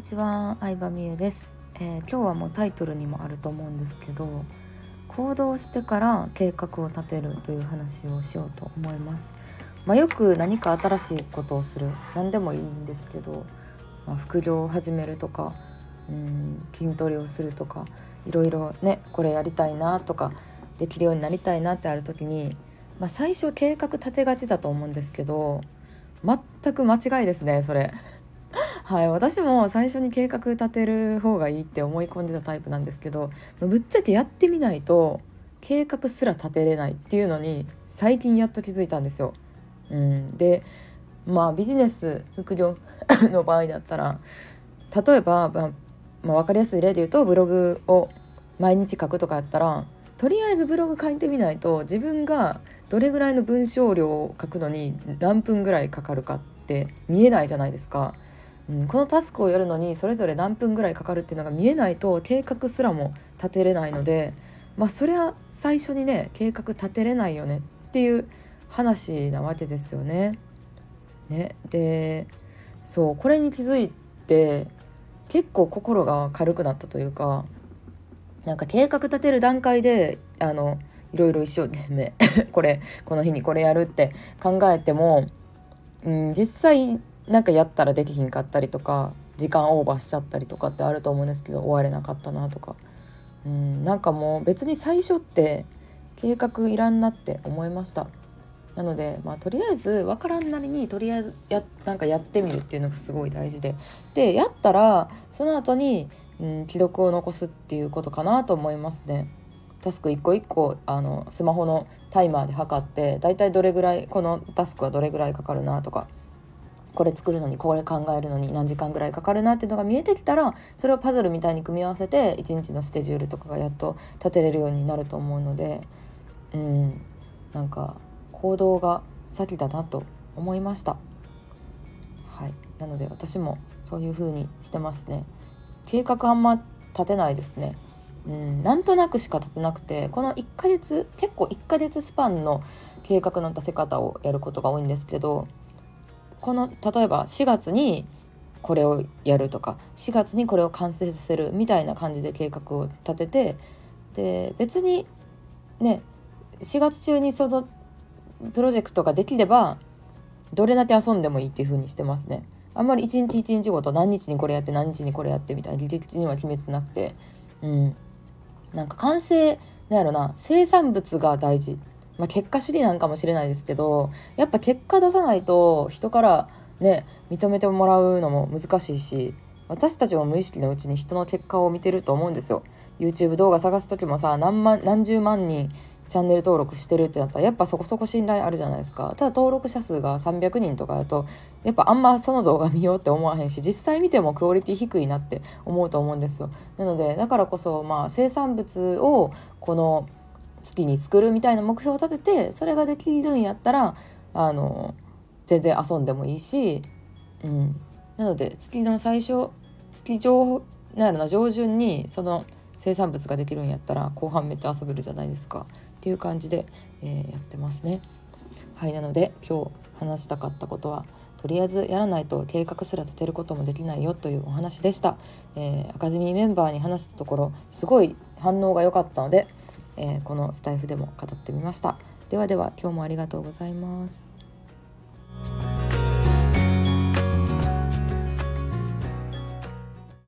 にちは、相葉美優です、えー今日はもうタイトルにもあると思うんですけど行動してから計画を立てるという話をしようと思いますまあ、よく何か新しいことをする何でもいいんですけど、まあ、副業を始めるとかうん筋トレをするとかいろいろねこれやりたいなとかできるようになりたいなってある時に、まあ、最初計画立てがちだと思うんですけど全く間違いですねそれ。はい、私も最初に計画立てる方がいいって思い込んでたタイプなんですけどぶっちゃけやってみないと計画すら立てれないっていうのに最近やっと気づいたんですよ。うん、でまあビジネス副業 の場合だったら例えば、まあまあ、分かりやすい例で言うとブログを毎日書くとかやったらとりあえずブログ書いてみないと自分がどれぐらいの文章量を書くのに何分ぐらいかかるかって見えないじゃないですか。うん、このタスクをやるのにそれぞれ何分ぐらいかかるっていうのが見えないと計画すらも立てれないのでまあそりゃ最初にね計画立てれないよねっていう話なわけですよね。ねでそうこれに気づいて結構心が軽くなったというかなんか計画立てる段階であのいろいろ一生懸命 これこの日にこれやるって考えても、うん、実際なんかやったらできひんかったりとか時間オーバーしちゃったりとかってあると思うんですけど終われなかったなとか、うん、なんかもう別に最初って計画いらんなって思いました。なので、まあ、とりあえず分からんなりにとりあえずやなんかやってみるっていうのがすごい大事ででやったらその後に、うん、記録を残すっていうことかなと思いますね。タスク一個一個あのスマホのタイマーで測ってだいたいどれぐらいこのタスクはどれぐらいかかるなとかこれ作るのにこれ考えるのに何時間ぐらいかかるなっていうのが見えてきたらそれをパズルみたいに組み合わせて一日のスケジュールとかがやっと立てれるようになると思うのでうんなんか行動が先だなと思いました。はい。なので私もそういう風にしてますね。計画あんま立てないですね。うん、なんとなくしか立てなくてこの1ヶ月結構1ヶ月スパンの計画の立て方をやることが多いんですけどこの例えば4月にこれをやるとか4月にこれを完成させるみたいな感じで計画を立ててで別にね4月中にそのプロジェクトができればどれだけ遊んでもいいっていう風にしてますね。あんまり一日一日ごと何日にこれやって何日にこれやってみたいな技術には決めてなくて。うん。なんか完成なんやろな生産物が大事、まあ、結果主義なんかもしれないですけどやっぱ結果出さないと人からね認めてもらうのも難しいし私たちも無意識のうちに人の結果を見てると思うんですよ。YouTube 動画探す時もさ何万何十万人チャンネル登録してるってなったらやっぱそこそこ信頼あるじゃないですか。ただ登録者数が300人とかだとやっぱあんまその動画見ようって思わへんし実際見てもクオリティ低いなって思うと思うんですよ。なのでだからこそまあ生産物をこの月に作るみたいな目標を立ててそれができるんやったらあの全然遊んでもいいし、うん、なので月の最初月上なんやろな上旬にその生産物ができるんやったら後半めっちゃ遊べるじゃないですか。っていう感じで、えーやってますね。はいなので今日話したかったことはとりあえずやらないと計画すら立てることもできないよというお話でした、えーアカデミーメンバーに話したところすごい反応が良かったので、えーこのスタイフでも語ってみました。ではでは今日もありがとうございます。